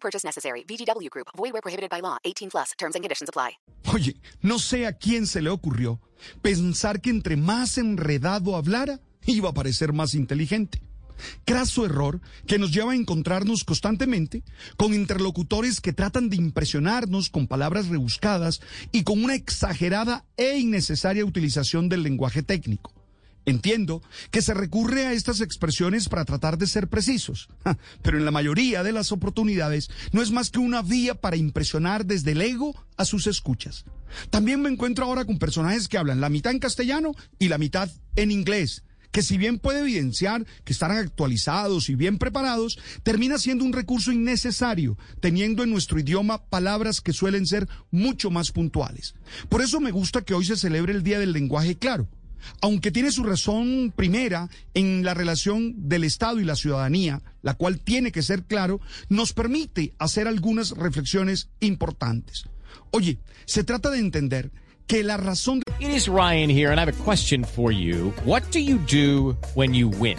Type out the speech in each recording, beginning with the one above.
Purchase necessary. VGW Group. Void where prohibited by law. 18 plus. Terms and conditions apply. Oye, no sé a quién se le ocurrió pensar que entre más enredado hablara, iba a parecer más inteligente. Craso error que nos lleva a encontrarnos constantemente con interlocutores que tratan de impresionarnos con palabras rebuscadas y con una exagerada e innecesaria utilización del lenguaje técnico. Entiendo que se recurre a estas expresiones para tratar de ser precisos, pero en la mayoría de las oportunidades no es más que una vía para impresionar desde el ego a sus escuchas. También me encuentro ahora con personajes que hablan la mitad en castellano y la mitad en inglés que si bien puede evidenciar que están actualizados y bien preparados, termina siendo un recurso innecesario, teniendo en nuestro idioma palabras que suelen ser mucho más puntuales. Por eso me gusta que hoy se celebre el Día del Lenguaje Claro. Aunque tiene su razón primera en la relación del Estado y la ciudadanía, la cual tiene que ser claro, nos permite hacer algunas reflexiones importantes. Oye, se trata de entender que la razón... It is Ryan here, and I have a question for you. What do you do when you win?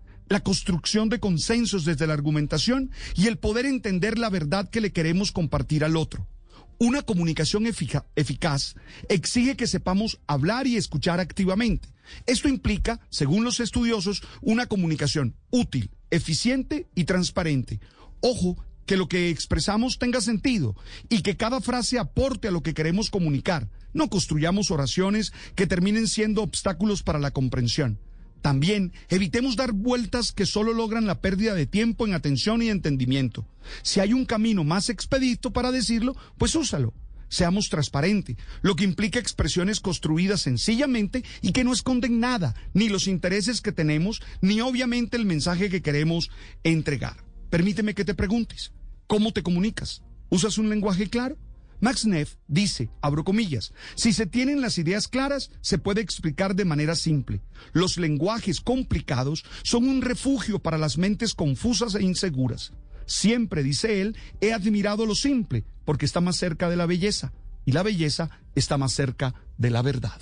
La construcción de consensos desde la argumentación y el poder entender la verdad que le queremos compartir al otro. Una comunicación eficaz exige que sepamos hablar y escuchar activamente. Esto implica, según los estudiosos, una comunicación útil, eficiente y transparente. Ojo, que lo que expresamos tenga sentido y que cada frase aporte a lo que queremos comunicar. No construyamos oraciones que terminen siendo obstáculos para la comprensión. También evitemos dar vueltas que solo logran la pérdida de tiempo en atención y entendimiento. Si hay un camino más expedito para decirlo, pues úsalo. Seamos transparentes, lo que implica expresiones construidas sencillamente y que no esconden nada, ni los intereses que tenemos, ni obviamente el mensaje que queremos entregar. Permíteme que te preguntes, ¿cómo te comunicas? ¿Usas un lenguaje claro? Max Neff dice, abro comillas, si se tienen las ideas claras, se puede explicar de manera simple. Los lenguajes complicados son un refugio para las mentes confusas e inseguras. Siempre, dice él, he admirado lo simple, porque está más cerca de la belleza, y la belleza está más cerca de la verdad.